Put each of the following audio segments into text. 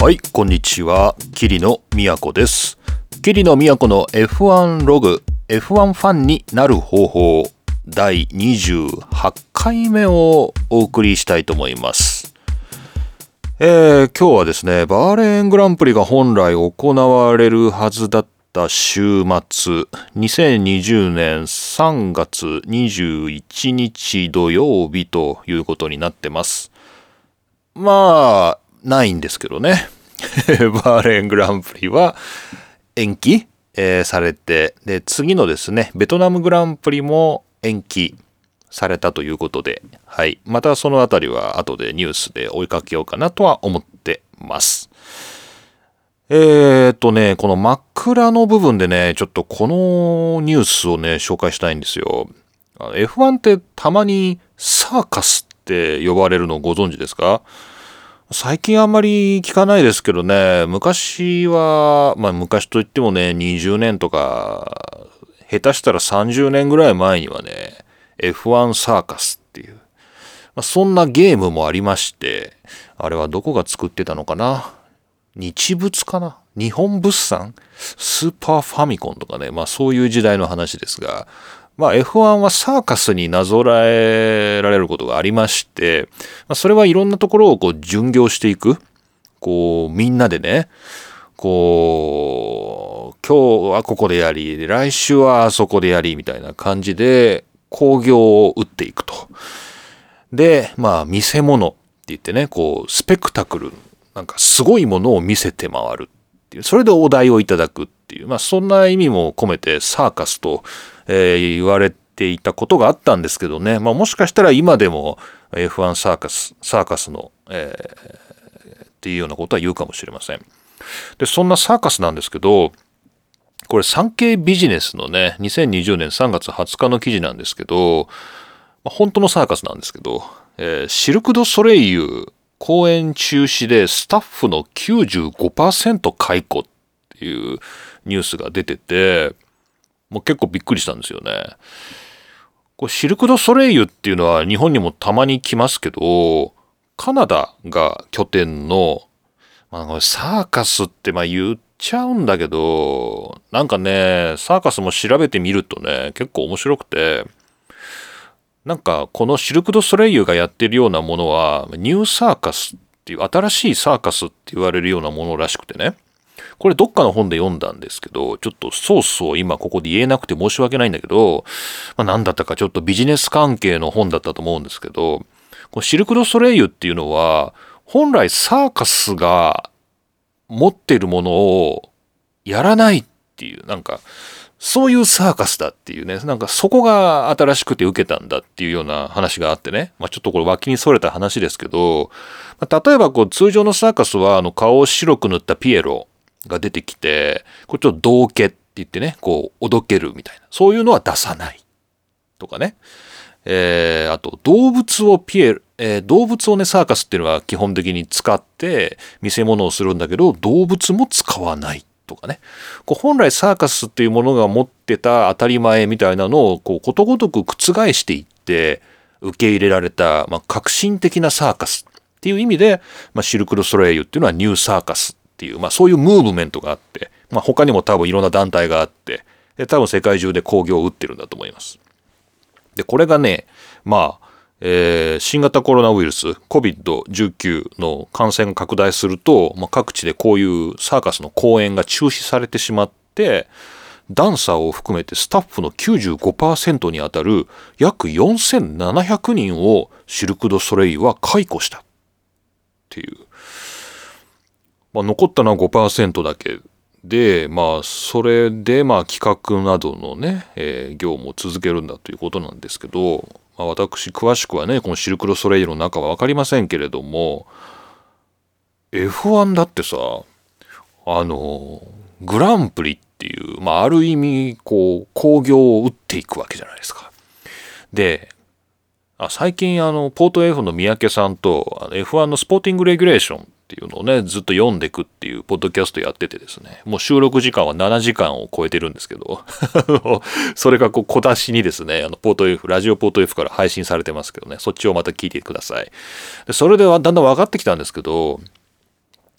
はい、こんにちは。桐野都です。桐野都の F1 ログ、F1 ファンになる方法、第28回目をお送りしたいと思います。えー今日はですね、バーレーングランプリが本来行われるはずだった週末、2020年3月21日土曜日ということになってます。まあ、ないんですけどね。バーレングランプリは延期、えーされて、で、次のですね、ベトナムグランプリも延期されたということで、はい。またそのあたりは後でニュースで追いかけようかなとは思ってます。えーっとね、この枕の部分でね、ちょっとこのニュースをね、紹介したいんですよ。F1 ってたまにサーカスって呼ばれるのをご存知ですか？最近あんまり聞かないですけどね、昔は、まあ昔といってもね、20年とか、下手したら30年ぐらい前にはね、F1 サーカスっていう、まあ、そんなゲームもありまして、あれはどこが作ってたのかな？日物かな？日本物産？スーパーファミコンとかね、まあそういう時代の話ですが、まあ F1 はサーカスになぞらえられることがありまして、まあ、それはいろんなところをこう巡業していく。こう、みんなでね、こう、今日はここでやり、来週はあそこでやり、みたいな感じで、工業を打っていくと。で、まあ、見せ物って言ってね、こう、スペクタクル、なんかすごいものを見せて回るっていう、それでお題をいただくっていう、まあ、そんな意味も込めてサーカスと、えー言われていたことがあったんですけどね、まあ、もしかしたら今でも F1 サーカス、サーカスの、えーっていうようなことは言うかもしれません。で、そんなサーカスなんですけど、これ産経ビジネスのね、2020年3月20日の記事なんですけど、まあ本当のサーカスなんですけど、えーシルク・ド・ソレイユ公演中止でスタッフの95%解雇っていうニュースが出てて、もう結構びっくりしたんですよね。これシルク・ド・ソレイユっていうのは日本にもたまに来ますけど、カナダが拠点の、まあ、サーカスってまあ言っちゃうんだけど、なんかね、サーカスも調べてみるとね、結構面白くて、なんかこのシルク・ド・ソレイユがやってるようなものは、ニューサーカスっていう新しいサーカスって言われるようなものらしくてね。これどっかの本で読んだんですけど、ちょっとソースを今ここで言えなくて申し訳ないんだけど、まあ、何だったかちょっとビジネス関係の本だったと思うんですけど、このシルク・ド・ソレイユっていうのは、本来サーカスが持ってるものをやらないっていう、なんか、そういうサーカスだっていうね、なんかそこが新しくて受けたんだっていうような話があってね、まあちょっとこれ脇にそれた話ですけど、ま例えばこう通常のサーカスはあの顔を白く塗ったピエロ。が出てきて、これちょっと道化って言ってね、こうおどけるみたいな、そういうのは出さない。とかね。えー、あと動物をピエロ、えー動物をね、サーカスっていうのは基本的に使って見せ物をするんだけど、動物も使わない。とかね。こう本来サーカスっていうものが持ってた当たり前みたいなのを、こう、ことごとく覆していって、受け入れられた、まあ、革新的なサーカス。っていう意味で、まあ、シルク・ド・ソレイユっていうのはニューサーカス。っていう、まあ、そういうムーブメントがあって、まあ、他にも多分いろんな団体があって、で多分世界中で興行を打ってるんだと思います。で、これがね、まあ、えー新型コロナウイルス COVID-19 の感染が拡大すると、まあ、各地でこういうサーカスの公演が中止されてしまって、ダンサーを含めてスタッフの95%にあたる約4700人をシルク・ド・ソレイユは解雇したっていう。まあ、残ったのは5%だけで、まあ、それで、まあ、企画などのね、えー業務を続けるんだということなんですけど、まあ、私、詳しくはね、このシルク・ド・ソレイユの中は分かりませんけれども、F1 だってさ、あの、グランプリっていう、まあ、ある意味、こう、興行を打っていくわけじゃないですか。で、あ最近、あの、ポート F の三宅さんと、F1 のスポーティングレギュレーションっていうのをね、ずっと読んでいくっていうポッドキャストやっててですね、もう収録時間は7時間を超えてるんですけど、それがこう小出しにですね、あのポート F、ラジオポート F から配信されてますけどね、そっちをまた聞いてください。でそれではだんだん分かってきたんですけど、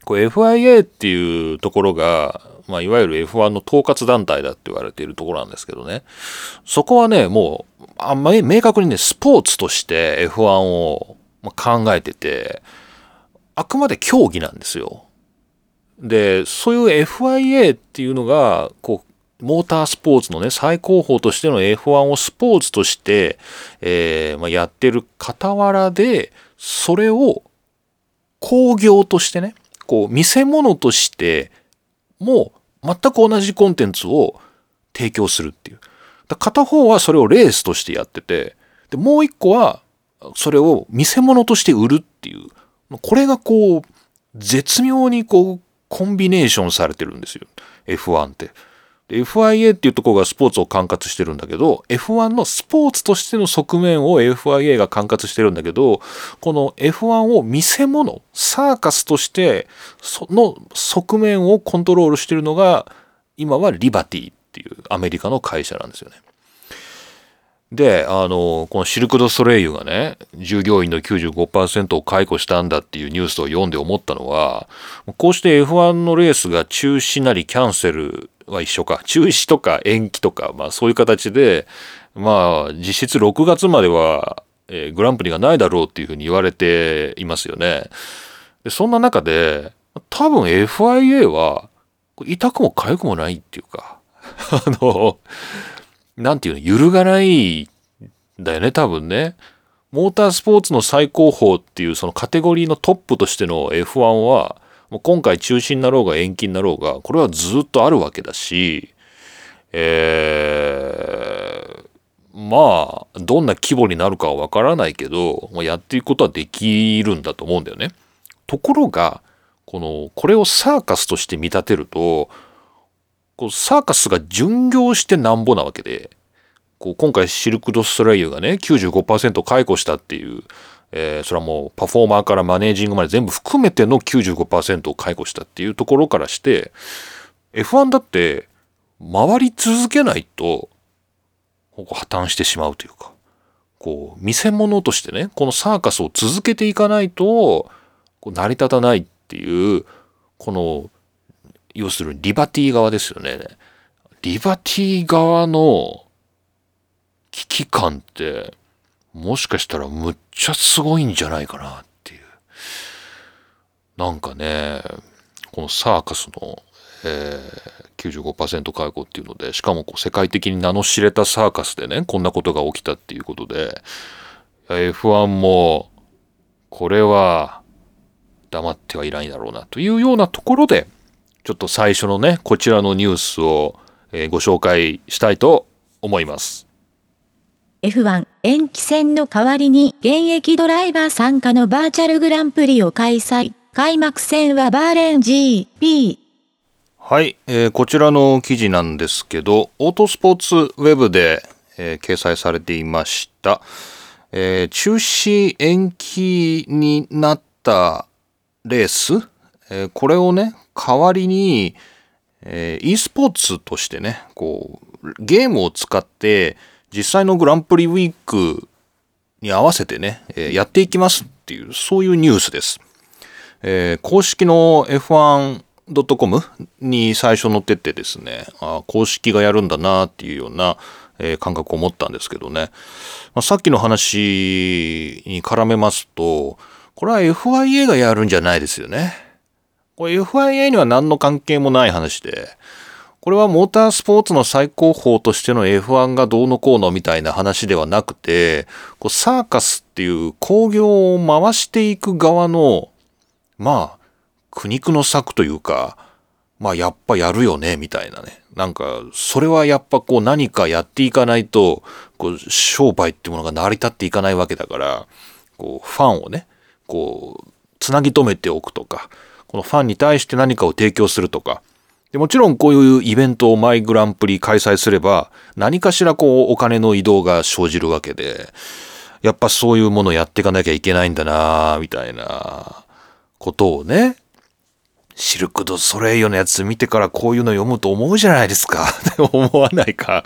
こう FIA っていうところが、まあ、いわゆる F1 の統括団体だって言われているところなんですけどね。そこはね、もう、あんまり明確にね、スポーツとして F1 を考えてて、あくまで競技なんですよ。で、そういう FIA っていうのが、こう、モータースポーツのね、最高峰としての F1 をスポーツとして、えーまあ、やってる傍らで、それを工業としてね、こう、見せ物として、もう全く同じコンテンツを提供するっていう。だ片方はそれをレースとしてやってて、で、もう一個は、それを見せ物として売るっていう。これがこう、絶妙にこう、コンビネーションされてるんですよ。F1 って。FIA っていうところがスポーツを管轄してるんだけど、F1 のスポーツとしての側面を FIA が管轄してるんだけど、この F1 を見せ物、サーカスとしてその側面をコントロールしてるのが、今はリバティっていうアメリカの会社なんですよね。で、あの、このシルク・ド・ソレイユがね、従業員の95%を解雇したんだっていうニュースを読んで思ったのは、こうして F1 のレースが中止なりキャンセルは一緒か。中止とか延期とか、まあそういう形で、まあ実質6月までは、えー、グランプリがないだろうっていうふうに言われていますよね。でそんな中で、多分 FIA は、痛くも痒くもないっていうか、あの、なんていうの、揺るがないんだよね、多分ね。モータースポーツの最高峰っていうそのカテゴリーのトップとしての F1 は、もう今回中止になろうが延期になろうが、これはずっとあるわけだし、えー、まあ、どんな規模になるかはわからないけど、ま、やっていくことはできるんだと思うんだよね。ところが、この、これをサーカスとして見立てると、こうサーカスが巡業してなんぼなわけで、こう今回シルク・ド・ストレイユがね、95%解雇したっていうえー、それはもうパフォーマーからマネージングまで全部含めての95%を解雇したっていうところからして F1 だって回り続けないと破綻してしまうというかこう見せ物としてねこのサーカスを続けていかないとこう成り立たないっていうこの要するにリバティ側ですよね。リバティ側の危機感ってもしかしたらむっちゃすごいんじゃないかなっていう。なんかね、このサーカスの、えー、95%解雇っていうので、しかもこう世界的に名の知れたサーカスでね、こんなことが起きたっていうことで、F1 も、これは黙ってはいないだろうなというようなところで、ちょっと最初のね、こちらのニュースを、えー、ご紹介したいと思います。F1 延期戦の代わりに現役ドライバー参加のバーチャルグランプリを開催。開幕戦はバーレン GP。はい、えー、こちらの記事なんですけど、オートスポーツウェブで、えー、掲載されていました。えー、中止延期になったレース、えー、これをね、代わりに、えー、e スポーツとしてね、こう、ゲームを使って、実際のグランプリウィークに合わせてね、えー、やっていきますっていう、そういうニュースです。えー、公式の F1.com に最初載ってってですね、あ公式がやるんだなっていうような、え、感覚を持ったんですけどね、まあ、さっきの話に絡めますと、これは FIA がやるんじゃないですよね。これ FIA には何の関係もない話で、これはモータースポーツの最高峰としての F1 がどうのこうのみたいな話ではなくて、こうサーカスっていう工業を回していく側の、まあ、苦肉の策というか、まあやっぱやるよね、みたいなね。なんか、それはやっぱこう何かやっていかないと、こう商売っていうものが成り立っていかないわけだから、こうファンをね、こう、つなぎ止めておくとか、このファンに対して何かを提供するとか、でもちろんこういうイベントをマイグランプリ開催すれば何かしらこうお金の移動が生じるわけで、やっぱそういうものをやっていかなきゃいけないんだなみたいなことをね、シルク・ド・ソレイユのやつ見てからこういうの読むと思うじゃないですか。思わないか。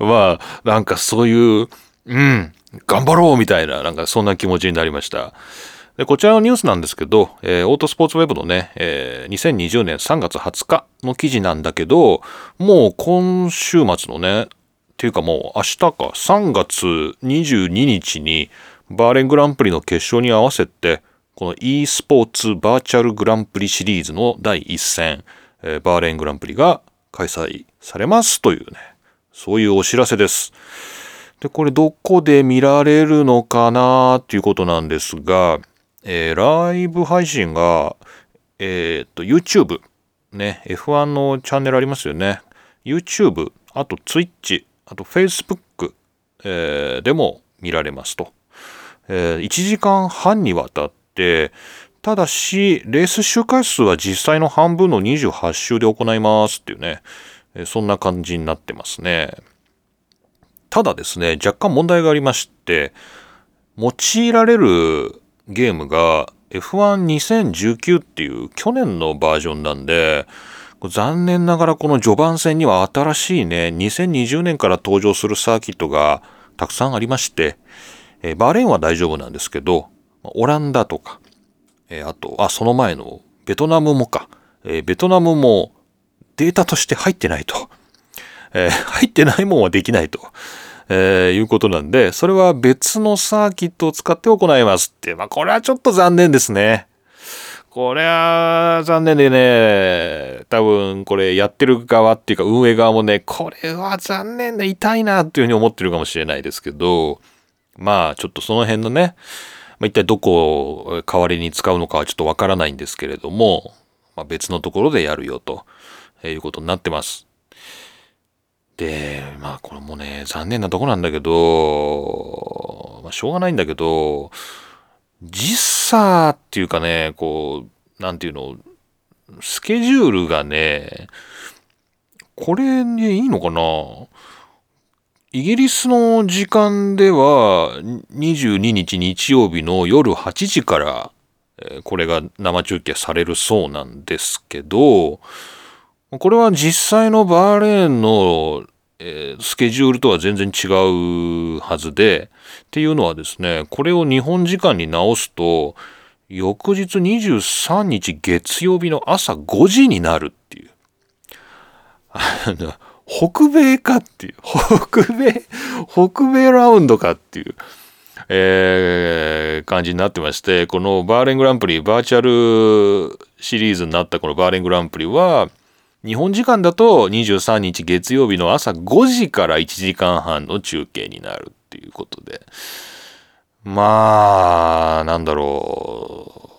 まあ、なんかそういう、うん、頑張ろうみたいな、なんかそんな気持ちになりました。で、こちらのニュースなんですけど、えー、オートスポーツウェブのね、えー、2020年3月20日の記事なんだけど、もう今週末のね、っていうかもう明日か、3月22日にバーレングランプリの決勝に合わせて、この e スポーツバーチャルグランプリシリーズの第1戦、えー、バーレングランプリが開催されますというね、そういうお知らせです。で、これどこで見られるのかなっていうことなんですが、えー、ライブ配信が、えー、っと、YouTube、ね、F1 のチャンネルありますよね。YouTube、あと Twitch、あと Facebook、えー、でも見られますと。えー、1時間半にわたって、ただし、レース周回数は実際の半分の28周で行いますっていうね、えそんな感じになってますね。ただですね、若干問題がありまして、用いられるゲームが F12019 っていう去年のバージョンなんで、残念ながらこの序盤戦には新しいね、2020年から登場するサーキットがたくさんありまして、バーレーンは大丈夫なんですけど、オランダとか、あと、あ、その前のベトナムもか、ベトナムもデータとして入ってないと。入ってないもんはできないと。えー、いうことなんで、それは別のサーキットを使って行いますって。まあ、これはちょっと残念ですね。これは残念でね、多分これやってる側っていうか運営側もね、これは残念で痛いなっていうふうに思ってるかもしれないですけど、まあちょっとその辺のね、まあ、一体どこを代わりに使うのかはちょっとわからないんですけれども、まあ、別のところでやるよということになってます。で、まあこれもね、残念なとこなんだけど、まあしょうがないんだけど、時差っていうかね、こう、なんていうの、スケジュールがね、これでいいのかな？イギリスの時間では22日日曜日の夜8時からこれが生中継されるそうなんですけど、これは実際のバーレーンの、えー、スケジュールとは全然違うはずで、っていうのはですね、これを日本時間に直すと、翌日23日月曜日の朝5時になるっていう。北米かっていう。北米、北米ラウンドかっていう。えー、感じになってまして、このバーレングランプリ、バーチャルシリーズになったこのバーレングランプリは、日本時間だと23日月曜日の朝5時から1時間半の中継になるっていうことで。まあ、なんだろ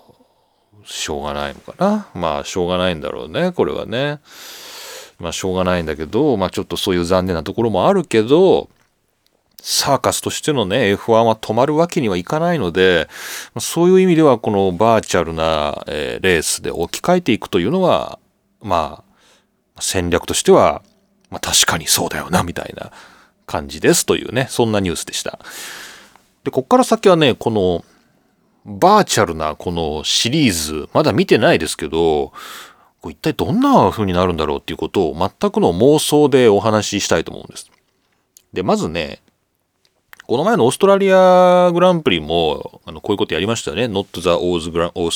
う。しょうがないのかな。まあ、しょうがないんだろうね、これはね。まあ、しょうがないんだけど、まあ、ちょっとそういう残念なところもあるけど、サーカスとしてのね、F1 は止まるわけにはいかないので、そういう意味ではこのバーチャルな、えー、レースで置き換えていくというのは、まあ、戦略としては、まあ、確かにそうだよな、みたいな感じですというね、そんなニュースでした。で、こっから先はね、この、バーチャルなこのシリーズ、まだ見てないですけど、これ一体どんな風になるんだろうっていうことを全くの妄想でお話ししたいと思うんです。で、まずね、この前のオーストラリアグランプリも、あの、こういうことやりましたよね。Not the O's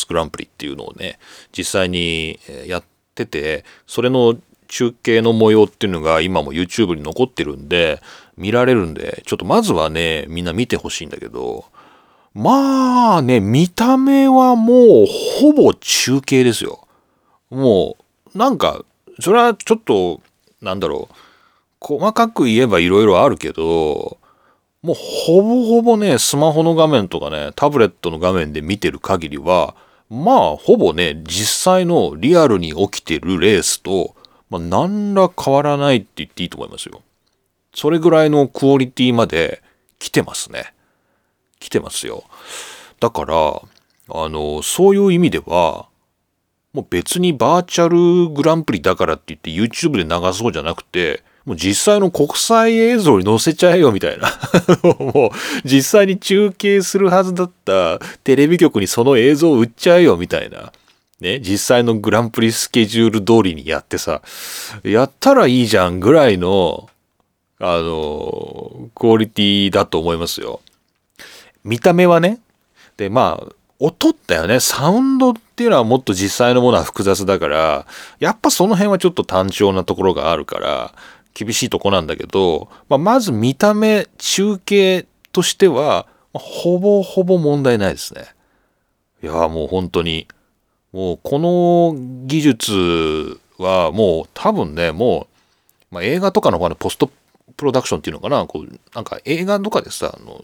グランプリっていうのをね、実際にやってて、それの中継の模様っていうのが今も YouTube に残ってるんで、見られるんで、ちょっとまずはね、みんな見てほしいんだけど、まあね、見た目はもうほぼ中継ですよ。もう、なんか、それはちょっと、なんだろう、細かく言えば色々あるけど、もうほぼほぼね、スマホの画面とかね、タブレットの画面で見てる限りは、まあ、ほぼね、実際のリアルに起きてるレースと、まあ、何ら変わらないって言っていいと思いますよ。それぐらいのクオリティまで来てますね。来てますよ。だから、あの、そういう意味では、もう別にバーチャルグランプリだからって言って YouTube で流そうじゃなくて、もう実際の国際映像に載せちゃえよみたいな。もう実際に中継するはずだったテレビ局にその映像を売っちゃえよみたいな。ね、実際のグランプリスケジュール通りにやってさ、やったらいいじゃんぐらいの、あの、クオリティだと思いますよ。見た目はね。で、まあ、音だよね。サウンドっていうのはもっと実際のものは複雑だから、やっぱその辺はちょっと単調なところがあるから、厳しいとこなんだけど、まあ、まず見た目、中継としては、ほぼほぼ問題ないですね。いや、もう本当に、もうこの技術はもう多分ね、もう、まあ、映画とかのポストプロダクションっていうのかな、こう、なんか映画とかでさ、あの、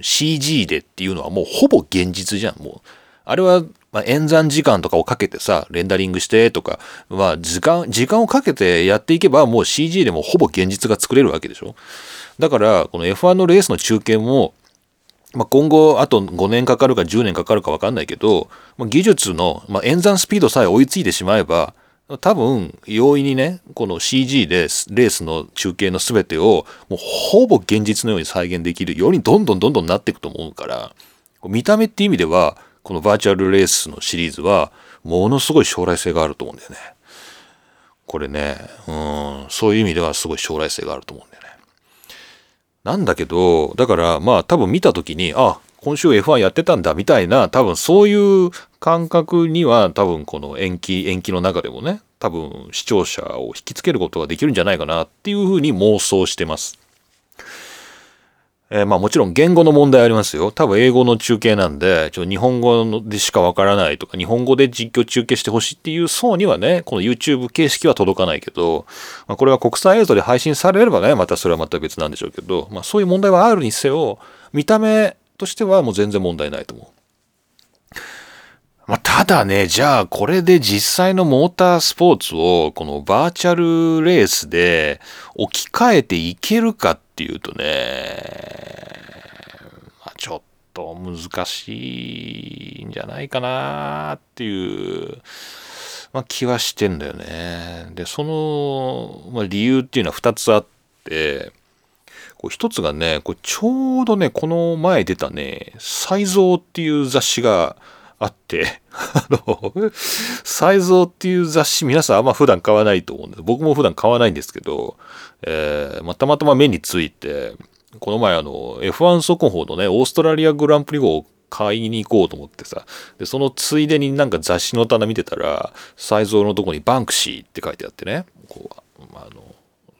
CG でっていうのはもうほぼ現実じゃん、もう。あれは、ま、演算時間とかをかけてさ、レンダリングしてとか、まあ、時間、時間をかけてやっていけば、もう CG でもほぼ現実が作れるわけでしょ。だから、この F1 のレースの中継も、まあ、今後、あと5年かかるか10年かかるか分かんないけど、まあ、技術の、まあ、演算スピードさえ追いついてしまえば、多分、容易にね、この CG でレースの中継の全てを、もうほぼ現実のように再現できるようにどんどんどんどんなっていくと思うから、見た目って意味では、このバーチャルレースのシリーズは、ものすごい将来性があると思うんだよね。これね、うん、そういう意味ではすごい将来性があると思うんだよ。なんだけど、だからまあ多分見た時に、あ、今週 F1 やってたんだみたいな、多分そういう感覚には多分この延期、延期の中でもね、多分視聴者を引きつけることができるんじゃないかなっていうふうに妄想してます。えー、まあもちろん言語の問題ありますよ。多分英語の中継なんで、ちょ日本語でしかわからないとか、日本語で実況中継してほしいっていう層にはね、この YouTube 形式は届かないけど、まあ、これが国際映像で配信されればね、またそれはまた別なんでしょうけど、まあそういう問題はあるにせよ、見た目としてはもう全然問題ないと思う。まあ、ただね、じゃあこれで実際のモータースポーツをこのバーチャルレースで置き換えていけるかっっていうとね、まあ、ちょっと難しいんじゃないかなっていう、まあ、気はしてんだよね。で、その、まあ、理由っていうのは2つあって、こう一つがね、これちょうどね、この前出たね、才蔵っていう雑誌があって、あの、才蔵っていう雑誌皆さんあんま普段買わないと思うんです。僕も普段買わないんですけど、えー、またまたま目について、この前あの、F1 速報のね、オーストラリアグランプリ号を買いに行こうと思ってさ、で、そのついでになんか雑誌の棚見てたら、才蔵のとこにバンクシーって書いてあってね、こう、あの、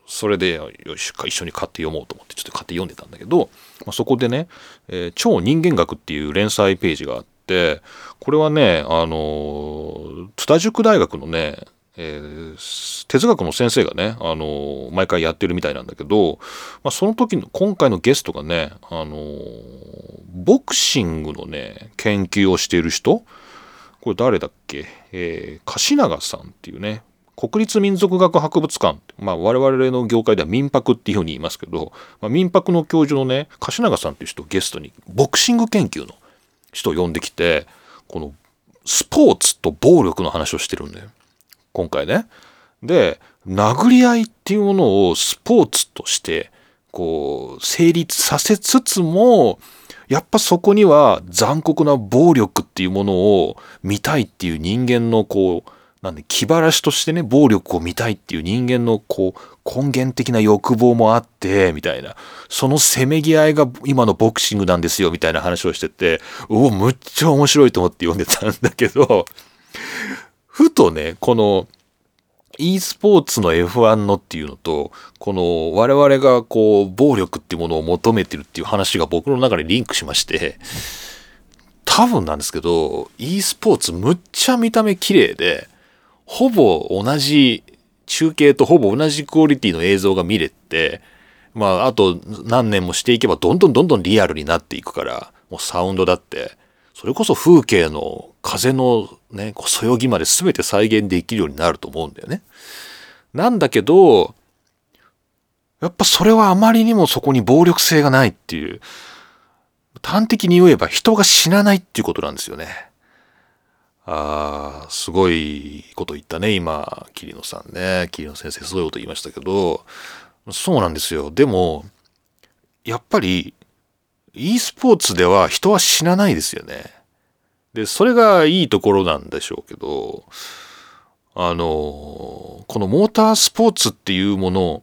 それでよし一緒に買って読もうと思ってちょっと買って読んでたんだけど、まあ、そこでね、えー、超人間学っていう連載ページがあってこれはねあの津田塾大学のね、えー、哲学の先生がね、あの毎回やってるみたいなんだけど、まあ、その時の今回のゲストがね、あのボクシングのね研究をしている人これ誰だっけ、えー、柏永さんっていうね国立民族学博物館、まあ、我々の業界では民泊っていうふうに言いますけど、まあ、民泊の教授のね柏永さんっていう人をゲストにボクシング研究の人を呼んできてこのスポーツと暴力の話をしてるんだよ今回ね。で殴り合いっていうものをスポーツとしてこう成立させつつもやっぱそこには残酷な暴力っていうものを見たいっていう人間のこうなんで気晴らしとしてね暴力を見たいっていう人間のこう根源的な欲望もあってみたいな。そのせめぎ合いが今のボクシングなんですよみたいな話をしてておおむっちゃ面白いと思って読んでたんだけど ふとねこの e スポーツの F1 のっていうのとこの我々がこう暴力っていうものを求めてるっていう話が僕の中でリンクしまして多分なんですけど e スポーツむっちゃ見た目綺麗でほぼ同じ中継とほぼ同じクオリティの映像が見れて、まあ、あと何年もしていけばどんどんどんどんリアルになっていくから、もうサウンドだって、それこそ風景の風のね、こうそよぎまで全て再現できるようになると思うんだよね。なんだけど、やっぱそれはあまりにもそこに暴力性がないっていう、端的に言えば人が死なないっていうことなんですよね。ああ、すごいこと言ったね、今、桐野さんね。桐野先生、すごいこと言いましたけど、そうなんですよ。でも、やっぱり、e スポーツでは人は死なないですよね。で、それがいいところなんでしょうけど、あの、このモータースポーツっていうもの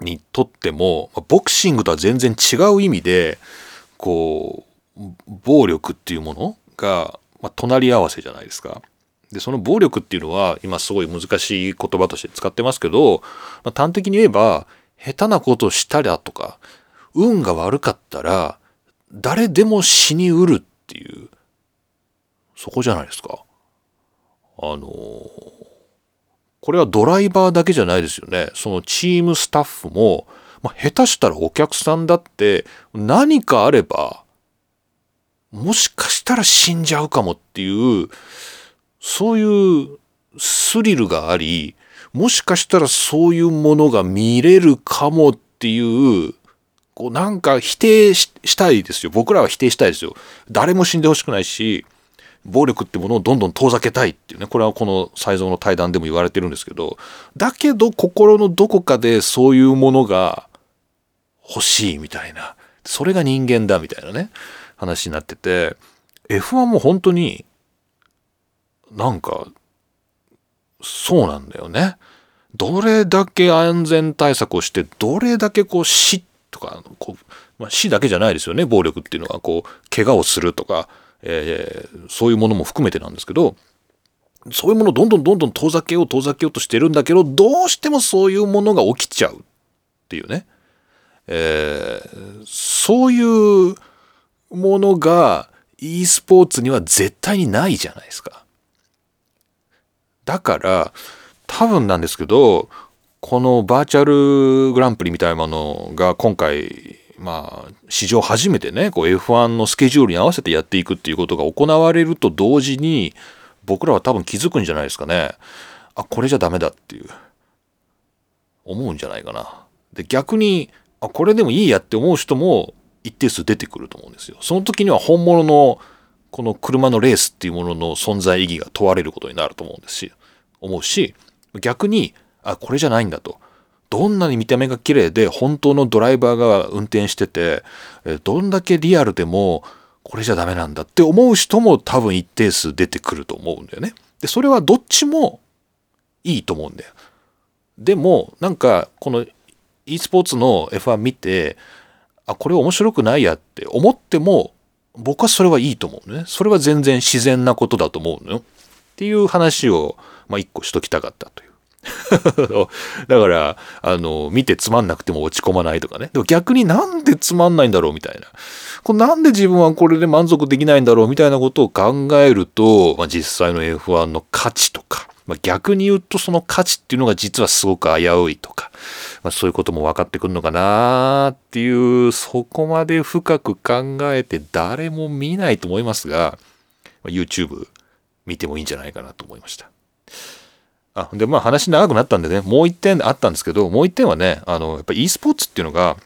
にとっても、ボクシングとは全然違う意味で、こう、暴力っていうものが、まあ、隣り合わせじゃないですか。でその暴力っていうのは今すごい難しい言葉として使ってますけど、まあ、端的に言えば下手なことをしたらとか運が悪かったら誰でも死にうるっていうそこじゃないですか。あのこれはドライバーだけじゃないですよね。そのチームスタッフも、まあ、下手したらお客さんだって何かあればもしかしたら死んじゃうかもっていうそういうスリルがありもしかしたらそういうものが見れるかもっていうこうなんか否定したいですよ。僕らは否定したいですよ。誰も死んでほしくないし暴力ってものをどんどん遠ざけたいっていうね。これはこの才蔵の対談でも言われてるんですけどだけど心のどこかでそういうものが欲しいみたいな。それが人間だみたいなね。話になってて F1 も本当になんかそうなんだよね。どれだけ安全対策をしてどれだけこう死とかこう、まあ、死だけじゃないですよね暴力っていうのはこう怪我をするとかえー、そういうものも含めてなんですけどそういうものをどんどんどんどん遠ざけよう遠ざけようとしてるんだけどどうしてもそういうものが起きちゃうっていうね、えー、そういうものが e スポーツには絶対にないじゃないですか。だから多分なんですけどこのバーチャルグランプリみたいなものが今回まあ、史上初めてね、こう F1 のスケジュールに合わせてやっていくっていうことが行われると同時に、僕らは多分気づくんじゃないですかね。あ、これじゃダメだっていう、思うんじゃないかな。で、逆に、あ、これでもいいやって思う人も一定数出てくると思うんですよ。その時には本物のこの車のレースっていうものの存在意義が問われることになると思うんですし、思うし、逆に、あ、これじゃないんだと。どんなに見た目が綺麗で本当のドライバーが運転しててどんだけリアルでもこれじゃダメなんだって思う人も多分一定数出てくると思うんだよね。でそれはどっちもいいと思うんだよ。でもなんかこの e スポーツの F1 見てあこれ面白くないやって思っても僕はそれはいいと思うね。それは全然自然なことだと思うのよ。っていう話を、まあ、一個しときたかったという。だから、あの、見てつまんなくても落ち込まないとかね。でも逆になんでつまんないんだろうみたいな。これなんで自分はこれで満足できないんだろうみたいなことを考えると、まあ、実際の F1 の価値とか、まあ、逆に言うとその価値っていうのが実はすごく危ういとか、まあ、そういうことも分かってくるのかなっていう、そこまで深く考えて誰も見ないと思いますが、まあ、YouTube 見てもいいんじゃないかなと思いました。あでまあ話長くなったんでねもう一点あったんですけどもう一点はねあのやっぱ e スポーツっていうのが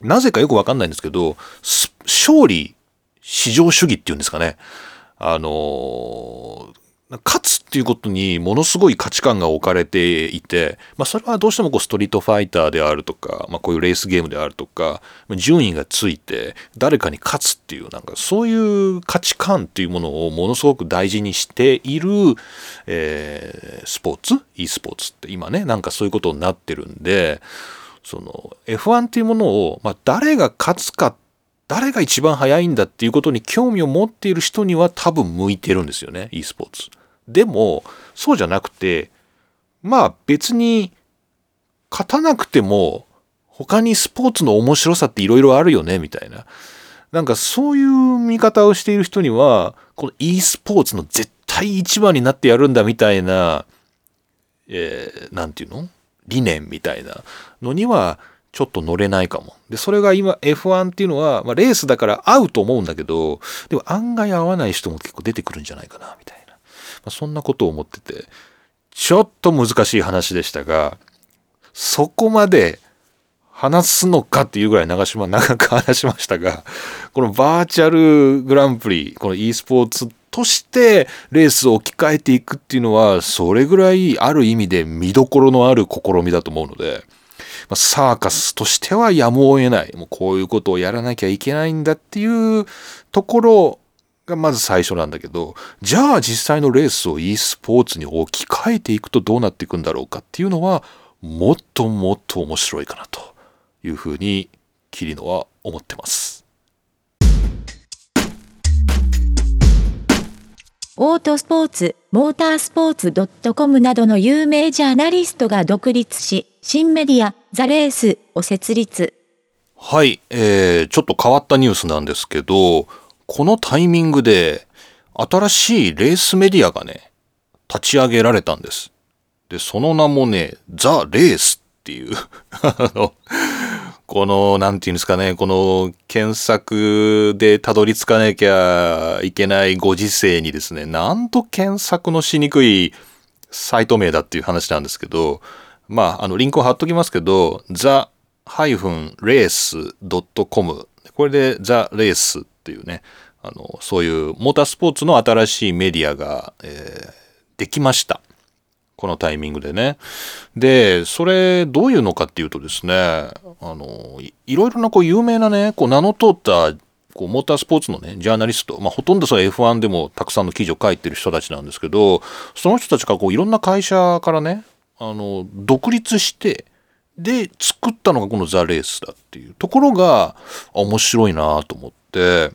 なぜかよくわかんないんですけど勝利至上主義っていうんですかねあの勝つっていうことにものすごい価値観が置かれていて、まあ、それはどうしてもこうストリートファイターであるとか、まあ、こういうレースゲームであるとか順位がついて誰かに勝つっていうなんかそういう価値観っていうものをものすごく大事にしている、えー、スポーツ e スポーツって今ねなんかそういうことになってるんでその F1 っていうものを、まあ、誰が勝つか誰が一番速いんだっていうことに興味を持っている人には多分向いてるんですよね e スポーツ。でも、そうじゃなくて、まあ別に勝たなくても他にスポーツの面白さっていろいろあるよね、みたいな。なんかそういう見方をしている人には、この e スポーツの絶対一番になってやるんだみたいな、えー、ていうの？理念みたいなのにはちょっと乗れないかも。で、それが今 F1 っていうのは、まあ、レースだから合うと思うんだけど、でも案外合わない人も結構出てくるんじゃないかな、みたいな。まあ、そんなことを思ってて、ちょっと難しい話でしたが、そこまで話すのかっていうぐらい長島長く話しましたが、このバーチャルグランプリ、この e スポーツとしてレースを置き換えていくっていうのは、それぐらいある意味で見どころのある試みだと思うので、ま、サーカスとしてはやむを得ない。もうこういうことをやらなきゃいけないんだっていうところがまず最初なんだけど、じゃあ実際のレースを e スポーツに置き換えていくとどうなっていくんだろうかっていうのは、もっともっと面白いかなというふうに、キリノは思ってます。オートスポーツ、モータースポーツ .com などの有名ジャーナリストが独立し、新メディア、ザレースを設立。はい、えー、ちょっと変わったニュースなんですけど、このタイミングで新しいレースメディアがね、立ち上げられたんです。で、その名もね、ザ・レースっていう あの、この、なんていうんですかね、この検索でたどり着かなきゃいけないご時世にですね、なんと検索のしにくいサイト名だっていう話なんですけど、まあ、あの、リンクを貼っときますけど、ザ -race.com これでザ・レースっていうね、あの、そういうモータースポーツの新しいメディアが、えー、できました。このタイミングでね。で、それどういうのかっていうとですね、あの、いいろいろなこう有名なね、こう名の通ったこうモータースポーツのね、ジャーナリスト、まあ、ほとんどそれ F1 でもたくさんの記事を書いてる人たちなんですけど、その人たちがこういろんな会社からね、あの、独立して、で、作ったのがこのザ・レースだっていうところが面白いなと思って、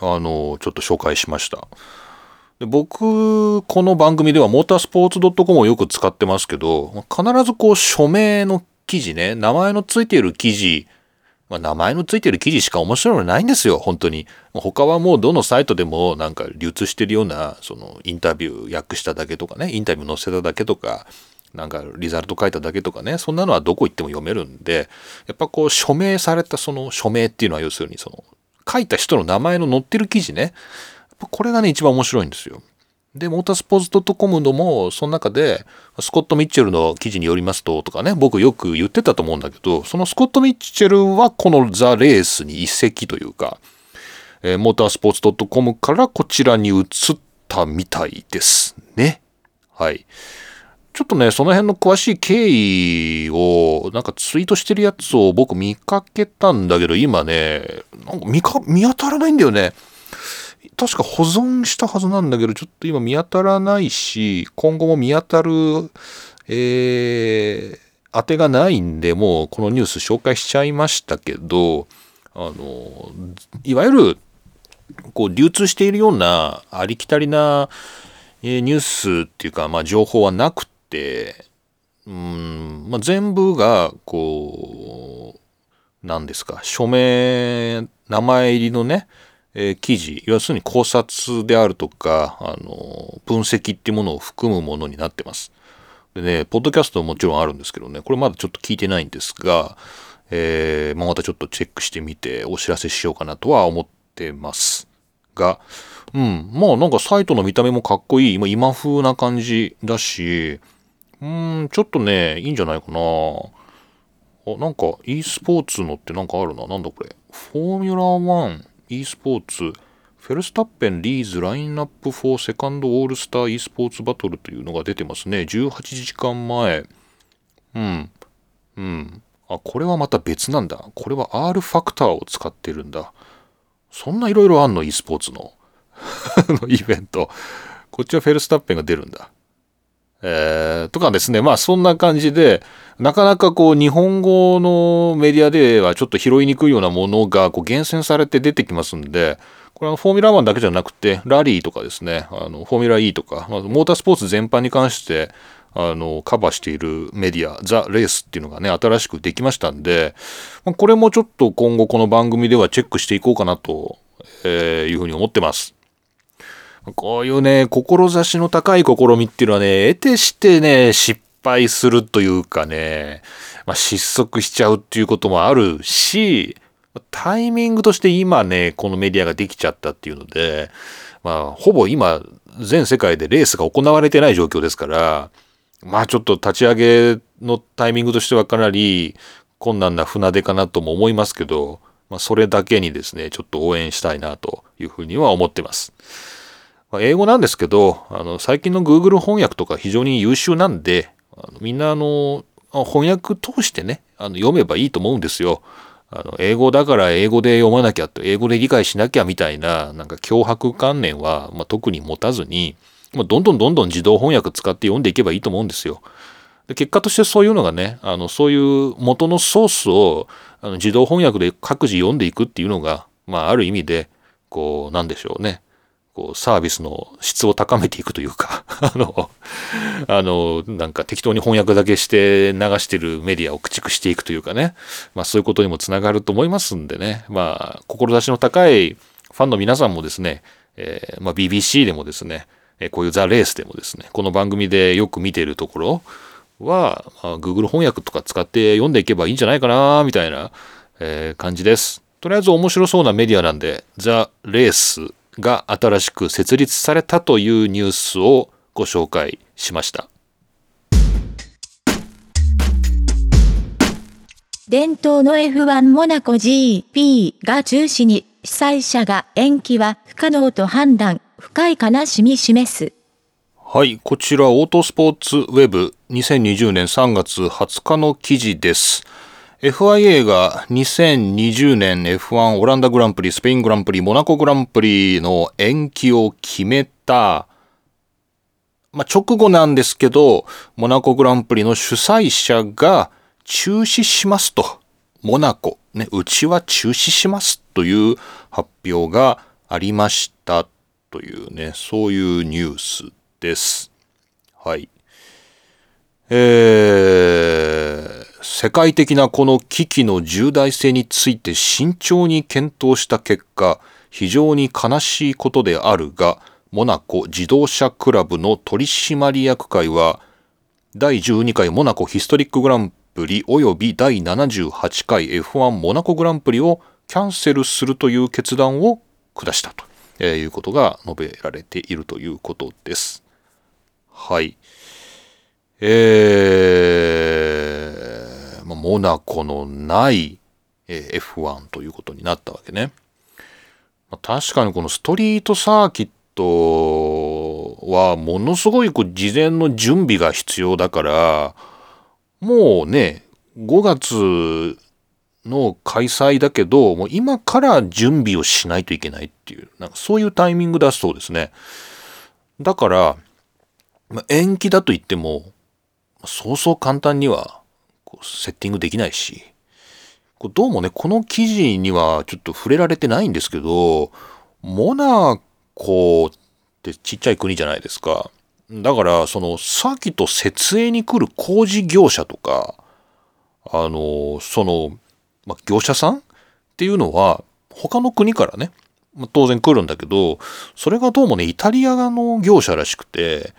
あの、ちょっと紹介しました。で僕、この番組ではモータースポーツ .com をよく使ってますけど、必ずこう署名の記事ね、名前のついている記事、名前のついてる記事しか面白いのないんですよ、本当に。他はもうどのサイトでもなんか流通してるような、そのインタビュー訳しただけとかね、インタビュー載せただけとか、なんかリザルト書いただけとかね、そんなのはどこ行っても読めるんで、やっぱこう署名されたその署名っていうのは要するにその書いた人の名前の載ってる記事ね、これがね一番面白いんですよ。で、モータースポーツ .com のも、その中で、スコット・ミッチェルの記事によりますと、とかね、僕よく言ってたと思うんだけど、そのスコット・ミッチェルはこのザ・レースに一席というか、えー、モータースポーツ .com からこちらに移ったみたいですね。はい。ちょっとね、その辺の詳しい経緯を、なんかツイートしてるやつを僕見かけたんだけど、今ね、なんか見か、見当たらないんだよね。確か保存したはずなんだけど、ちょっと今見当たらないし、今後も見当たる、えー、当てがないんで、もうこのニュース紹介しちゃいましたけど、あの、いわゆる、こう流通しているようなありきたりな、えニュースっていうか、まあ情報はなくて、うん、まあ、全部が、こう、何ですか、署名、名前入りのね、えー、記事、要するに考察であるとか、あの、分析っていうものを含むものになってます。でね、ポッドキャストももちろんあるんですけどね、これまだちょっと聞いてないんですが、えー、まあ、またちょっとチェックしてみてお知らせしようかなとは思ってますが、うん、まあなんかサイトの見た目もかっこいい、今風な感じだし、うん、ちょっとね、いいんじゃないかな。あ、なんか e スポーツのってなんかあるな。なんだこれ。フォーミュラー 1e スポーツフェルスタッペンリーズラインナップフォーセカンドオールスター e スポーツバトルというのが出てますね。18時間前。うん。うん。あ、これはまた別なんだ。これは R ファクターを使ってるんだ。そんないろいろあんの？e スポーツの のイベント。こっちはフェルスタッペンが出るんだ。えー、とかですね、まあそんな感じで、なかなかこう日本語のメディアではちょっと拾いにくいようなものがこう厳選されて出てきますんで、これはフォーミュラー1だけじゃなくて、ラリーとかですね、あのフォーミュラー E とか、まあ、モータースポーツ全般に関して、あの、カバーしているメディア、ザ・レースっていうのがね、新しくできましたんで、まあ、これもちょっと今後この番組ではチェックしていこうかなと、えー、いうふうに思ってます。こういうね、志の高い試みっていうのはね、得てしてね、失敗するというかね、まあ、失速しちゃうっていうこともあるし、タイミングとして今ね、このメディアができちゃったっていうので、まあ、ほぼ今、全世界でレースが行われてない状況ですから、まあちょっと立ち上げのタイミングとしてはかなり困難な船出かなとも思いますけど、まあそれだけにですね、ちょっと応援したいなというふうには思ってます。ま、英語なんですけど、あの、最近の Google 翻訳とか非常に優秀なんで、あのみんなあの、翻訳通してね、あの読めばいいと思うんですよ。あの、英語だから英語で読まなきゃと、英語で理解しなきゃみたいな、なんか脅迫観念は、まあ、特に持たずに、まあ、どんどんどんどん自動翻訳使って読んでいけばいいと思うんですよ。で結果としてそういうのがね、あの、そういう元のソースをあの自動翻訳で各自読んでいくっていうのが、まあ、ある意味で、こう、なんでしょうね。こう、サービスの質を高めていくというか あの、あの、なんか適当に翻訳だけして流してるメディアを駆逐していくというかね、まあそういうことにもつながると思いますんでね、まあ、志の高いファンの皆さんもですね、えー、まあ BBC でもですね、こういうザ・レースでもですね、この番組でよく見てるところは、まあ、Google 翻訳とか使って読んでいけばいいんじゃないかな、みたいな、えー、感じです。とりあえず面白そうなメディアなんで、ザ・レースが新しく設立されたというニュースをご紹介しました。伝統の F1 モナコ GP が中止に、主催者が延期は不可能と判断、深い悲しみ示す。はい、こちらオートスポーツウェブ2020年3月20日の記事です。FIA が2020年 F1 オランダグランプリ、スペイングランプリ、モナコグランプリの延期を決めた、まあ、直後なんですけど、モナコグランプリの主催者が中止しますと。モナコ、ね、うちは中止しますという発表がありましたというね、そういうニュースです。はい。えー、世界的なこの危機の重大性について慎重に検討した結果、非常に悲しいことであるが、モナコ自動車クラブの取締役会は、第12回モナコヒストリックグランプリ及び第78回 F1 モナコグランプリをキャンセルするという決断を下したということが述べられているということです。はい。えー、まモナコのない F1 ということになったわけね。ま確かにこのストリートサーキットはものすごいこう事前の準備が必要だから、もうね、5月の開催だけど、もう今から準備をしないといけないっていう、なんかそういうタイミングだそうですね。だから、まあ、延期だと言っても、そうそう簡単にはセッティングできないし、こうどうもね、この記事にはちょっと触れられてないんですけど、モナコってちっちゃい国じゃないですか。だから、その、サーキット設営に来る工事業者とか、あの、その、ま、業者さんっていうのは、他の国からね、ま、当然来るんだけど、それがどうもね、イタリアの業者らしくて、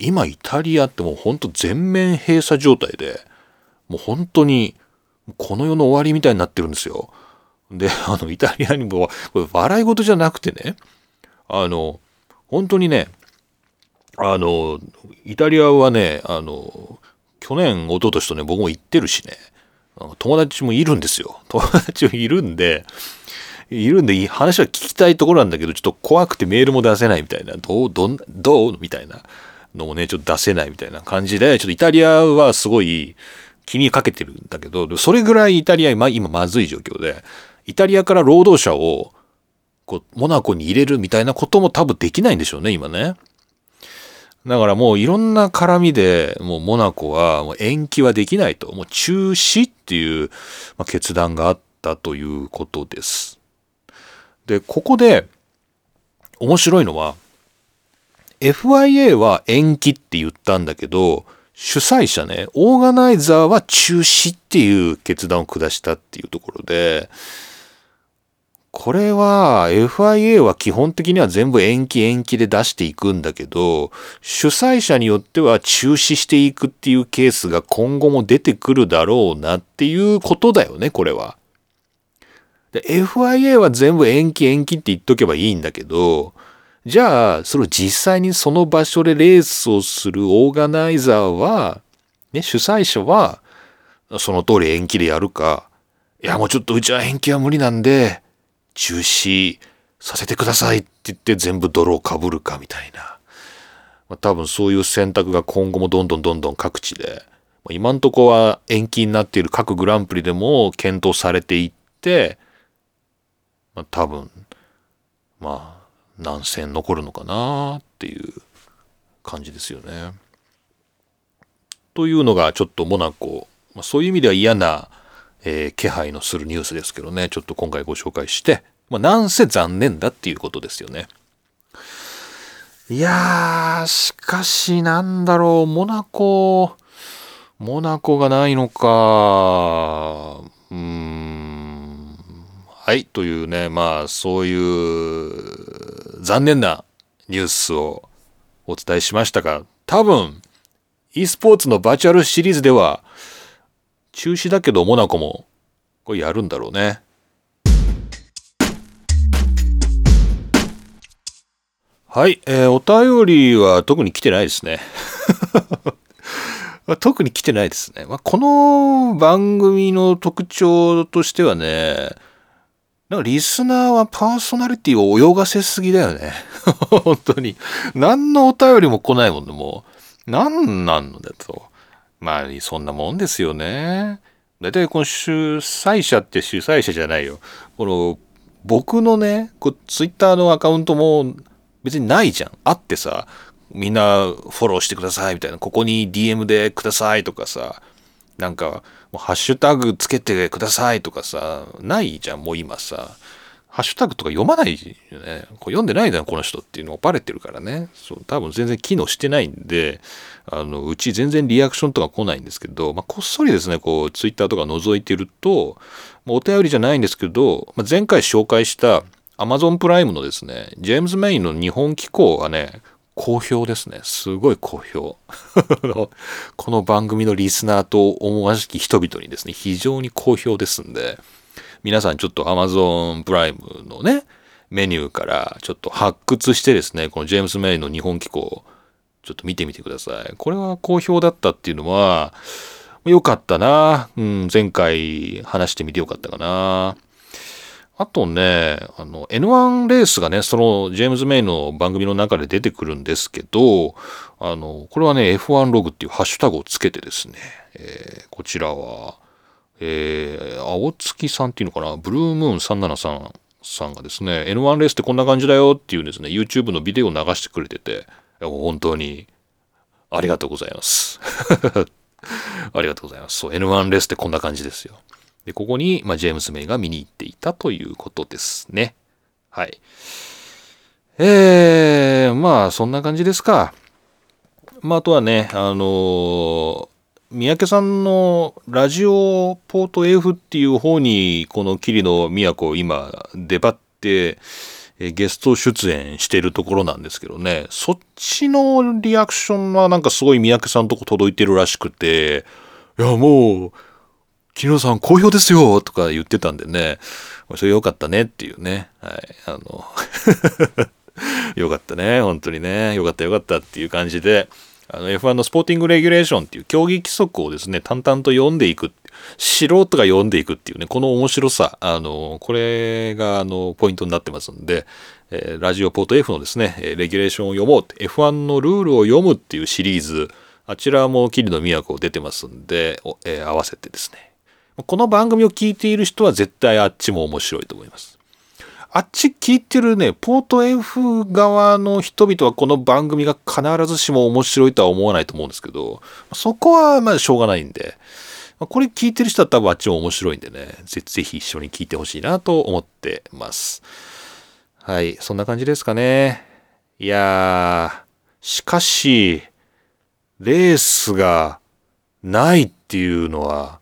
今イタリアってもうほんと全面閉鎖状態で、もう本当にこの世の終わりみたいになってるんですよ。で、あの、イタリアにも、これ笑い事じゃなくてね、あの、本当にね、あの、イタリアはね、あの、去年、一昨年とね、僕も行ってるしね、友達もいるんですよ。友達もいるんで、いるんで、話は聞きたいところなんだけど、ちょっと怖くてメールも出せないみたいな、どう、どん、どう？みたいなのもね、ちょっと出せないみたいな感じで、ちょっとイタリアはすごい気にかけてるんだけど、それぐらいイタリア今今まずい状況で、イタリアから労働者をこうモナコに入れるみたいなことも多分できないんでしょうね、今ね。だからもういろんな絡みで、もうモナコはもう延期はできないと、もう中止っていう決断があったということです。で、ここで面白いのは、FIA は延期って言ったんだけど、主催者ね、オーガナイザーは中止っていう決断を下したっていうところで、これは FIA は基本的には全部延期延期で出していくんだけど、主催者によっては中止していくっていうケースが今後も出てくるだろうなっていうことだよね、これは。FIA は全部延期延期って言っとけばいいんだけど、じゃあ、それを実際にその場所でレースをするオーガナイザーは、ね、主催者は、その通り延期でやるか、いや、もうちょっとうちは延期は無理なんで、中止させてくださいって言って全部泥をかぶるかみたいな。まあ、多分そういう選択が今後もどんどんどんどん各地で、まあ、今んとこは延期になっている各グランプリでも検討されていって、まあ、多分、まあ、何戦残るのかなっていう感じですよね。というのがちょっとモナコ、まあ、そういう意味では嫌な、えー、気配のするニュースですけどね、ちょっと今回ご紹介して、まあ、なんせ残念だっていうことですよね。いやー、しかしなんだろう、モナコ、モナコがないのか。うーん。はい、というね、まあ、そういう残念なニュースをお伝えしましたが、多分、e スポーツのバーチャルシリーズでは、中止だけどモナコも、これやるんだろうね。はい、えーお便りは特に来てないですね。特に来てないですね。まあ、この番組の特徴としてはね、なんかリスナーはパーソナリティを泳がせすぎだよね。本当に。何のお便りも来ないもんね、もう。何なんだと。まあ、そんなもんですよね。だいたいこの主催者って主催者じゃないよ。この、僕のね、こツイッターのアカウントも別にないじゃん。あってさ、みんなフォローしてくださいみたいな、ここに DM でくださいとかさ、なんか、もうハッシュタグつけてくださいとかさ、ないじゃん、もう今さ。ハッシュタグとか読まないよね。こう読んでないだろ、この人っていうのがバレてるからね。そう、多分全然機能してないんで、あの、うち全然リアクションとか来ないんですけど、まあ、こっそりですね、こう、ツイッターとか覗いてると、まあお便りじゃないんですけど、まあ、前回紹介した Amazon プライムのですね、ジェームズ・メインの日本機構がね、好評ですね。すごい好評。この番組のリスナーと思わしき人々にですね、非常に好評ですんで、皆さんちょっと Amazon プライムのね、メニューからちょっと発掘してですね、このジェームズ・メインの日本機構、ちょっと見てみてください。これは好評だったっていうのは、良かったな。うん、前回話してみてよかったかな。あとね、あの、N1 レースがね、そのジェームズ・メイの番組の中で出てくるんですけど、あの、これはね、F1 ログっていうハッシュタグをつけてですね、えーこちらは、えー青月さんっていうのかな、ブルームーン373さんがですね、N1 レースってこんな感じだよっていうですね、YouTube のビデオを流してくれてて、本当にありがとうございます。ありがとうございます。そう、N1 レースってこんな感じですよ。で、ここに、まあ、ジェームズ・メイが見に行っていたということですね。はい。えー、まあ、そんな感じですか。まあ、あとはね、あのー三宅さんのラジオポート F っていう方に、この桐野都今出張って、えゲスト出演してるところなんですけどね、そっちのリアクションはなんかすごい三宅さんのとこ届いてるらしくて、いやもう、木野さん好評ですよとか言ってたんでね、それよかったねっていうね。はい。あの、よかったね。本当にね。よかったよかったっていう感じで、あの F1 のスポーティングレギュレーションっていう競技規則をですね、淡々と読んでいく。素人が読んでいくっていうね、この面白さ、あの、これが、あの、ポイントになってますんで、えーラジオポート F のですね、えレギュレーションを読もうって、F1 のルールを読むっていうシリーズ、あちらも桐野都出てますんで、えー合わせてですね、この番組を聞いている人は絶対あっちも面白いと思います。あっち聞いてるね、ポート F 側の人々はこの番組が必ずしも面白いとは思わないと思うんですけど、そこはまあしょうがないんで、これ聞いてる人は多分あっちも面白いんでね、ぜぜひ一緒に聞いてほしいなと思ってます。はい、そんな感じですかね。いやー、しかし、レースがないっていうのは、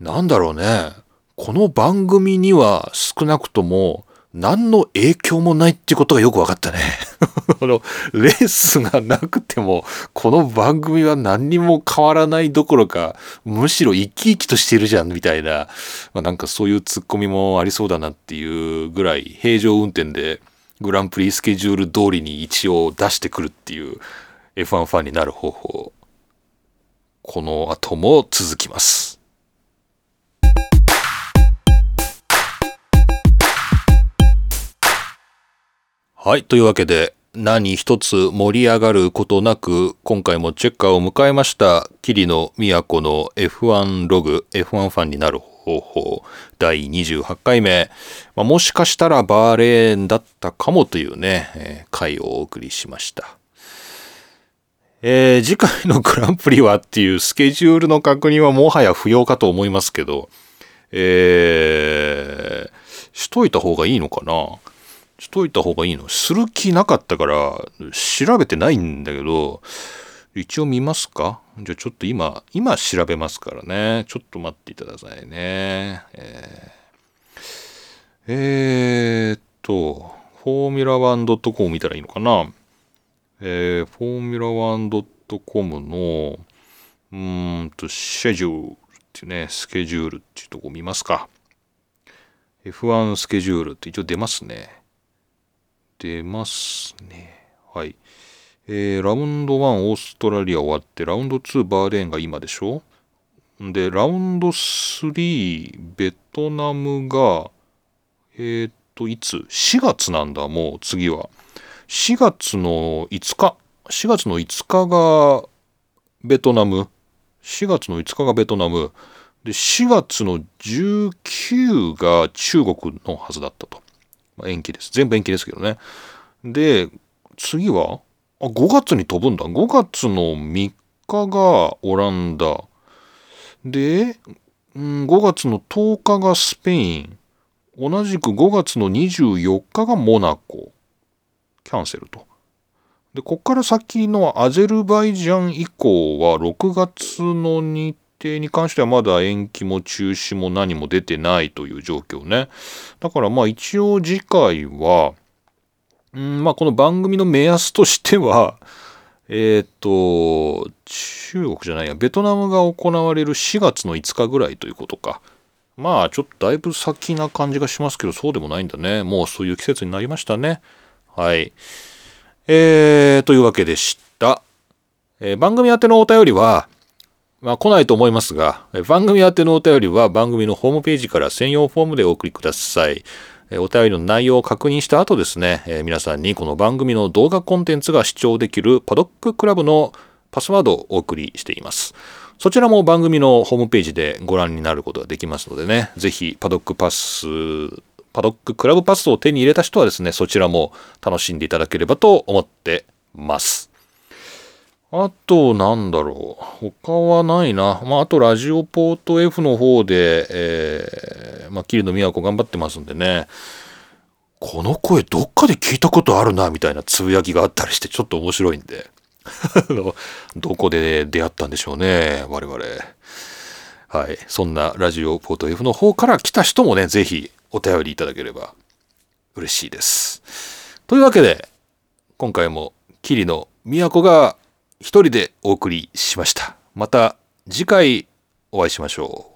なんだろうね。この番組には少なくとも何の影響もないってことがよく分かったね。このレースがなくてもこの番組は何にも変わらないどころかむしろ生き生きとしてるじゃんみたいな、まあ、なんかそういうツッコミもありそうだなっていうぐらい平常運転でグランプリスケジュール通りに一応出してくるっていう F1 ファンになる方法この後も続きます。はい。というわけで、何一つ盛り上がることなく、今回もチェッカーを迎えました、桐野都の F1 ログ、F1 ファンになる方法、第28回目。まあもしかしたらバーレーンだったかもというね、えー回をお送りしました。えー次回のグランプリはっていうスケジュールの確認はもはや不要かと思いますけど、えーしといた方がいいのかな？しといた方がいいの？する気なかったから調べてないんだけど一応見ますか？じゃあちょっと今今調べますからね。ちょっと待っていたださいね。えー、えー、っとフォーミュラ 1.com 見たらいいのかな？えー、フォーミュラ 1.com のうーんとシェジュールっていうねスケジュールっていうとこ見ますか。F1 スケジュールって一応出ますね。出ますね。はい。えー、ラウンド1オーストラリア終わって、ラウンド2バーレーンが今でしょ？で、ラウンド3ベトナムが、えー、っと、いつ ?4 月なんだ、もう次は。4月の5日。4月の5日がベトナム。4月の5日がベトナム。で、4月の19が中国のはずだったと。まあ、延期です。全部延期ですけどね。で、次はあ、5月に飛ぶんだ。5月の3日がオランダ。で、うん、5月の10日がスペイン。同じく5月の24日がモナコ。キャンセルと。で、こっから先のアゼルバイジャン以降は6月の日定に関してはまだ延期も中止も何も出てないという状況ね。だからまあ一応次回は、んまあこの番組の目安としては、えっ、ー、と、中国じゃないや、ベトナムが行われる4月の5日ぐらいということか。まあちょっとだいぶ先な感じがしますけど、そうでもないんだね。もうそういう季節になりましたね。はい。えー、というわけでした。えー、番組宛てのお便りは、まあ来ないと思いますが、番組宛てのお便りは番組のホームページから専用フォームでお送りください。お便りの内容を確認した後ですね、え皆さんにこの番組の動画コンテンツが視聴できるパドッククラブのパスワードをお送りしています。そちらも番組のホームページでご覧になることができますのでね、ぜひパドックパス、パドッククラブパスを手に入れた人はですね、そちらも楽しんでいただければと思ってます。あと、なんだろう。他はないな。まあ、あと、ラジオポート F の方で、えー、まあ、桐野都頑張ってますんでね。この声どっかで聞いたことあるな、みたいなつぶやきがあったりして、ちょっと面白いんで。どこで出会ったんでしょうね、我々。はい。そんなラジオポート F の方から来た人もね、ぜひお便りいただければ嬉しいです。というわけで、今回も桐野都が一人でお送りしました。また次回お会いしましょう。